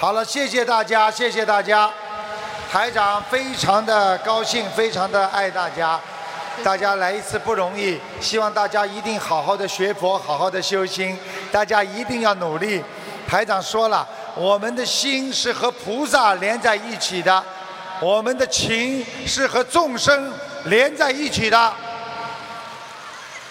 好了，谢谢大家，谢谢大家。台长非常的高兴，非常的爱大家。大家来一次不容易，希望大家一定好好的学佛，好好的修心。大家一定要努力。台长说了，我们的心是和菩萨连在一起的，我们的情是和众生连在一起的。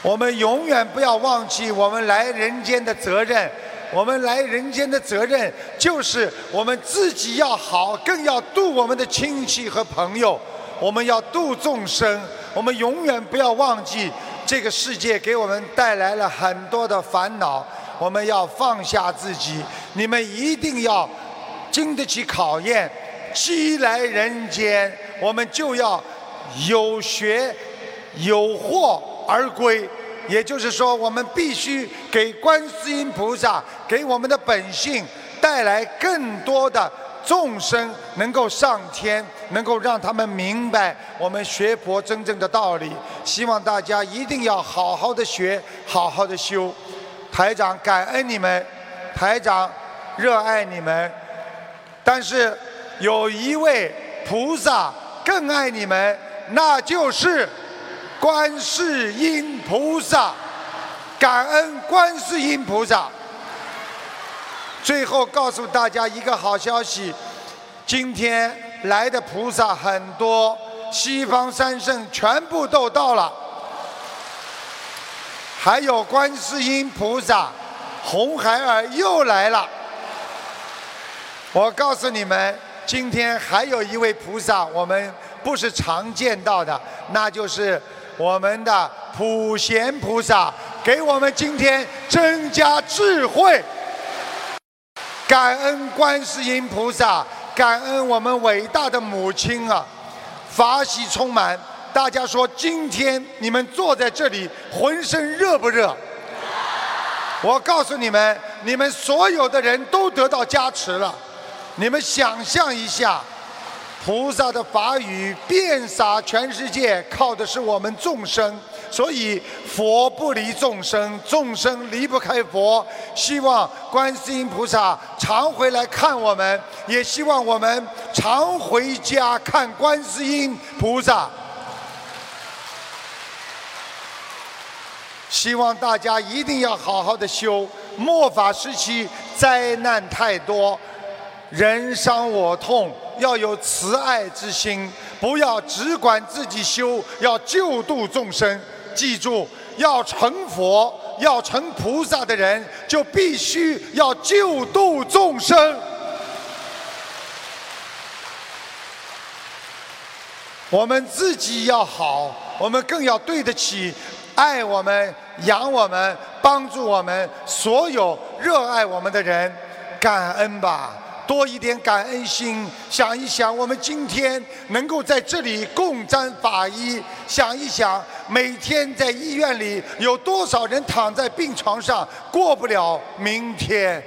我们永远不要忘记我们来人间的责任。我们来人间的责任就是我们自己要好，更要度我们的亲戚和朋友。我们要度众生。我们永远不要忘记，这个世界给我们带来了很多的烦恼。我们要放下自己，你们一定要经得起考验。既来人间，我们就要有学有获而归。也就是说，我们必须给观世音菩萨、给我们的本性带来更多的众生能够上天，能够让他们明白我们学佛真正的道理。希望大家一定要好好的学，好好的修。台长感恩你们，台长热爱你们，但是有一位菩萨更爱你们，那就是观世音菩萨。感恩观世音菩萨。最后告诉大家一个好消息，今天来的菩萨很多，西方三圣全部都到了。还有观世音菩萨，红孩儿又来了。我告诉你们，今天还有一位菩萨，我们不是常见到的，那就是我们的普贤菩萨，给我们今天增加智慧。感恩观世音菩萨，感恩我们伟大的母亲啊，法喜充满。大家说，今天你们坐在这里，浑身热不热？我告诉你们，你们所有的人都得到加持了。你们想象一下，菩萨的法语遍洒全世界，靠的是我们众生。所以佛不离众生，众生离不开佛。希望观世音菩萨常回来看我们，也希望我们常回家看观世音菩萨。希望大家一定要好好的修。末法时期灾难太多，人伤我痛，要有慈爱之心，不要只管自己修，要救度众生。记住，要成佛、要成菩萨的人，就必须要救度众生。我们自己要好，我们更要对得起。爱我们、养我们、帮助我们所有热爱我们的人，感恩吧，多一点感恩心。想一想，我们今天能够在这里共沾法衣，想一想，每天在医院里有多少人躺在病床上过不了明天，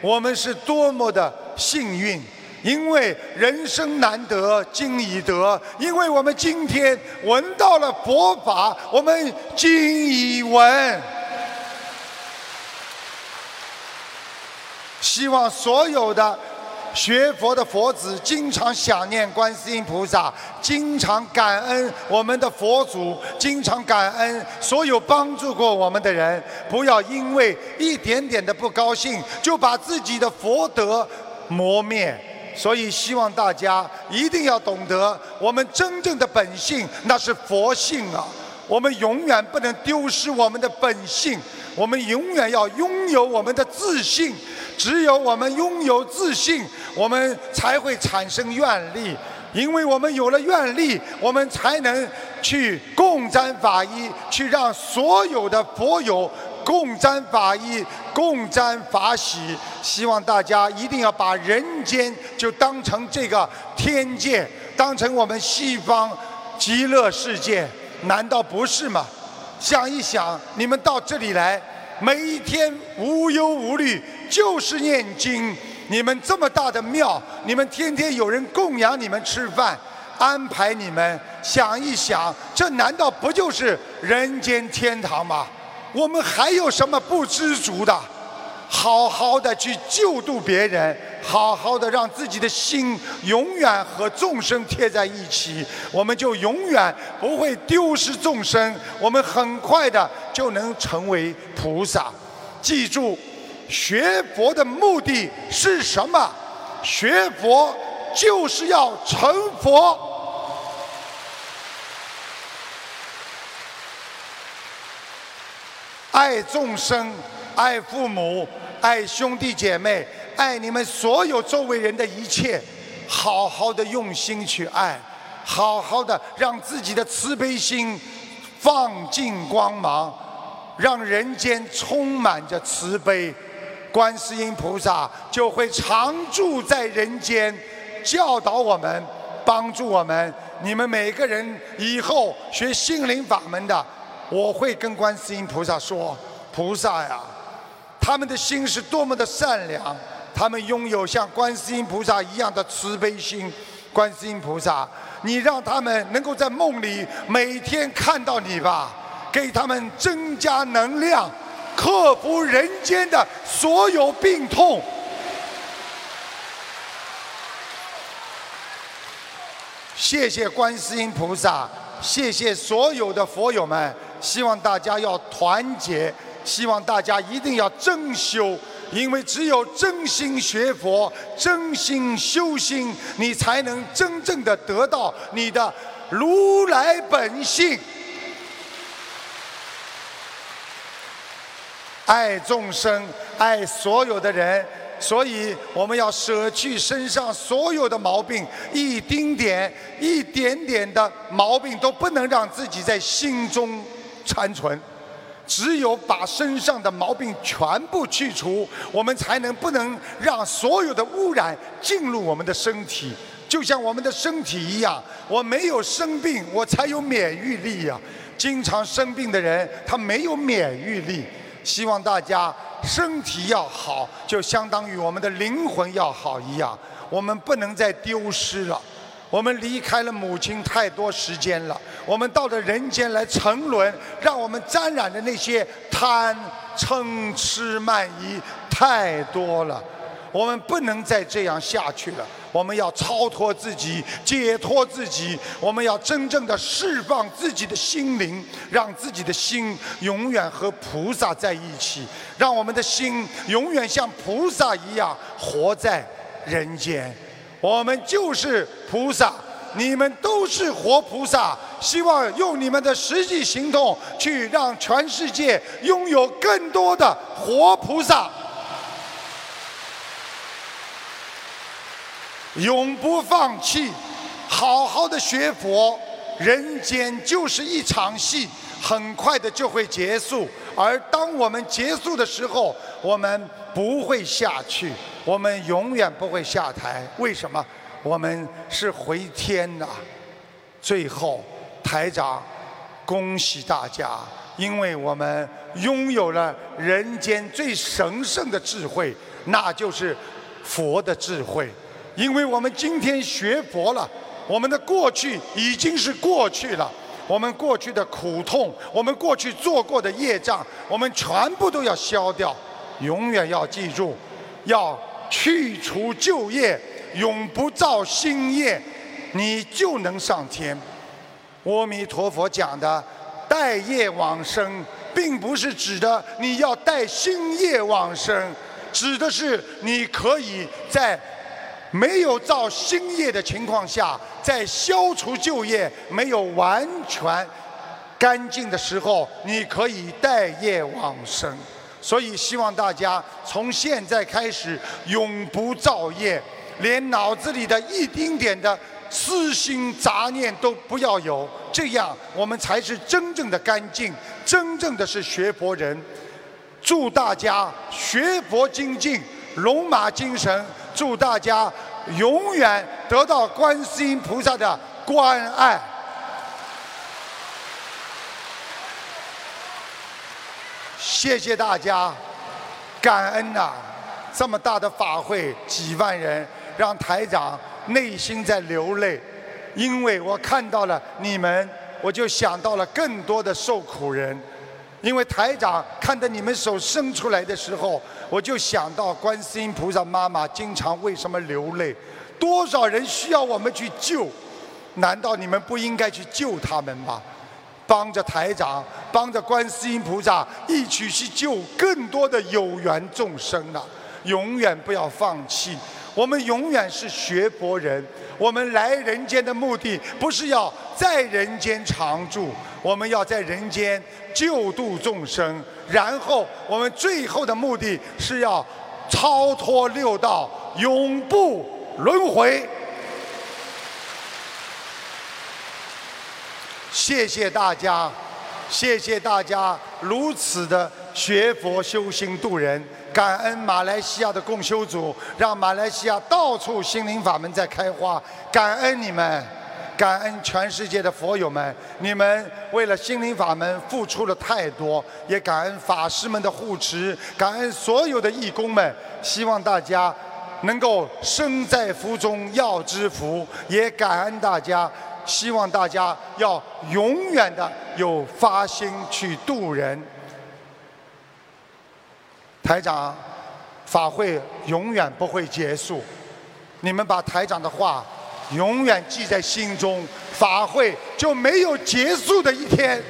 我们是多么的幸运。因为人生难得今已得，因为我们今天闻到了佛法，我们今已闻。希望所有的学佛的佛子经常想念观世音菩萨，经常感恩我们的佛祖，经常感恩所有帮助过我们的人。不要因为一点点的不高兴，就把自己的佛德磨灭。所以，希望大家一定要懂得，我们真正的本性那是佛性啊！我们永远不能丢失我们的本性，我们永远要拥有我们的自信。只有我们拥有自信，我们才会产生愿力。因为我们有了愿力，我们才能去共沾法衣，去让所有的佛友。共沾法益，共沾法喜。希望大家一定要把人间就当成这个天界，当成我们西方极乐世界，难道不是吗？想一想，你们到这里来，每一天无忧无虑，就是念经。你们这么大的庙，你们天天有人供养你们吃饭，安排你们。想一想，这难道不就是人间天堂吗？我们还有什么不知足的？好好的去救度别人，好好的让自己的心永远和众生贴在一起，我们就永远不会丢失众生，我们很快的就能成为菩萨。记住，学佛的目的是什么？学佛就是要成佛。爱众生，爱父母，爱兄弟姐妹，爱你们所有周围人的一切，好好的用心去爱，好好的让自己的慈悲心放尽光芒，让人间充满着慈悲，观世音菩萨就会常住在人间，教导我们，帮助我们。你们每个人以后学心灵法门的。我会跟观世音菩萨说：“菩萨呀，他们的心是多么的善良，他们拥有像观世音菩萨一样的慈悲心。观世音菩萨，你让他们能够在梦里每天看到你吧，给他们增加能量，克服人间的所有病痛。”谢谢观世音菩萨，谢谢所有的佛友们。希望大家要团结，希望大家一定要真修，因为只有真心学佛、真心修心，你才能真正的得到你的如来本性。爱众生，爱所有的人，所以我们要舍去身上所有的毛病，一丁点、一点点的毛病都不能让自己在心中。残存，只有把身上的毛病全部去除，我们才能不能让所有的污染进入我们的身体。就像我们的身体一样，我没有生病，我才有免疫力呀。经常生病的人，他没有免疫力。希望大家身体要好，就相当于我们的灵魂要好一样。我们不能再丢失了。我们离开了母亲太多时间了，我们到了人间来沉沦，让我们沾染的那些贪、嗔、痴、慢、疑太多了，我们不能再这样下去了。我们要超脱自己，解脱自己，我们要真正的释放自己的心灵，让自己的心永远和菩萨在一起，让我们的心永远像菩萨一样活在人间。我们就是菩萨，你们都是活菩萨。希望用你们的实际行动，去让全世界拥有更多的活菩萨。永不放弃，好好的学佛。人间就是一场戏，很快的就会结束。而当我们结束的时候，我们不会下去。我们永远不会下台，为什么？我们是回天呐！最后，台长，恭喜大家，因为我们拥有了人间最神圣的智慧，那就是佛的智慧。因为我们今天学佛了，我们的过去已经是过去了，我们过去的苦痛，我们过去做过的业障，我们全部都要消掉。永远要记住，要。去除旧业，永不造新业，你就能上天。阿弥陀佛讲的带业往生，并不是指的你要带新业往生，指的是你可以在没有造新业的情况下，在消除旧业没有完全干净的时候，你可以带业往生。所以，希望大家从现在开始永不造业，连脑子里的一丁点的私心杂念都不要有，这样我们才是真正的干净，真正的是学佛人。祝大家学佛精进，龙马精神。祝大家永远得到观世音菩萨的关爱。谢谢大家，感恩呐！这么大的法会，几万人，让台长内心在流泪，因为我看到了你们，我就想到了更多的受苦人，因为台长看到你们手伸出来的时候，我就想到观世音菩萨妈妈经常为什么流泪？多少人需要我们去救？难道你们不应该去救他们吗？帮着台长，帮着观世音菩萨，一起去救更多的有缘众生啊！永远不要放弃，我们永远是学佛人。我们来人间的目的不是要在人间常住，我们要在人间救度众生，然后我们最后的目的是要超脱六道，永不轮回。谢谢大家，谢谢大家如此的学佛修心度人。感恩马来西亚的共修组，让马来西亚到处心灵法门在开花。感恩你们，感恩全世界的佛友们，你们为了心灵法门付出了太多，也感恩法师们的护持，感恩所有的义工们。希望大家能够身在福中要知福，也感恩大家，希望大家要永远的有发心去度人。台长，法会永远不会结束。你们把台长的话永远记在心中，法会就没有结束的一天。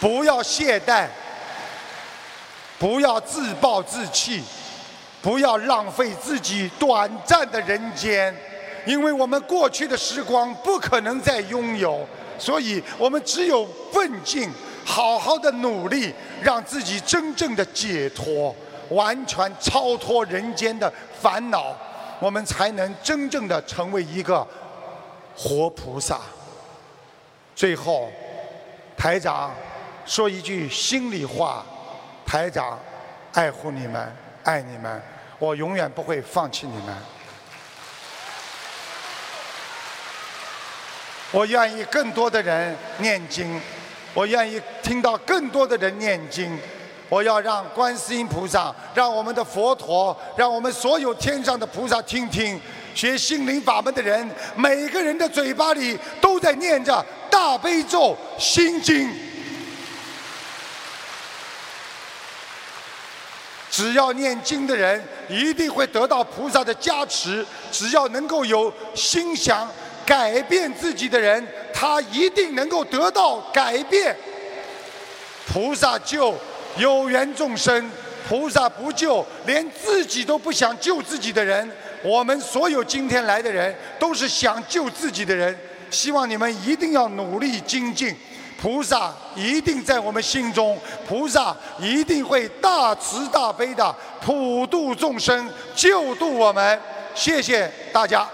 不要懈怠，不要自暴自弃，不要浪费自己短暂的人间，因为我们过去的时光不可能再拥有，所以我们只有奋进。好好的努力，让自己真正的解脱，完全超脱人间的烦恼，我们才能真正的成为一个活菩萨。最后，台长说一句心里话：台长爱护你们，爱你们，我永远不会放弃你们。我愿意更多的人念经。我愿意听到更多的人念经，我要让观世音菩萨，让我们的佛陀，让我们所有天上的菩萨听听，学心灵法门的人，每个人的嘴巴里都在念着大悲咒、心经。只要念经的人，一定会得到菩萨的加持。只要能够有心想改变自己的人。他一定能够得到改变。菩萨救有缘众生，菩萨不救连自己都不想救自己的人。我们所有今天来的人都是想救自己的人。希望你们一定要努力精进，菩萨一定在我们心中，菩萨一定会大慈大悲的普度众生，救度我们。谢谢大家。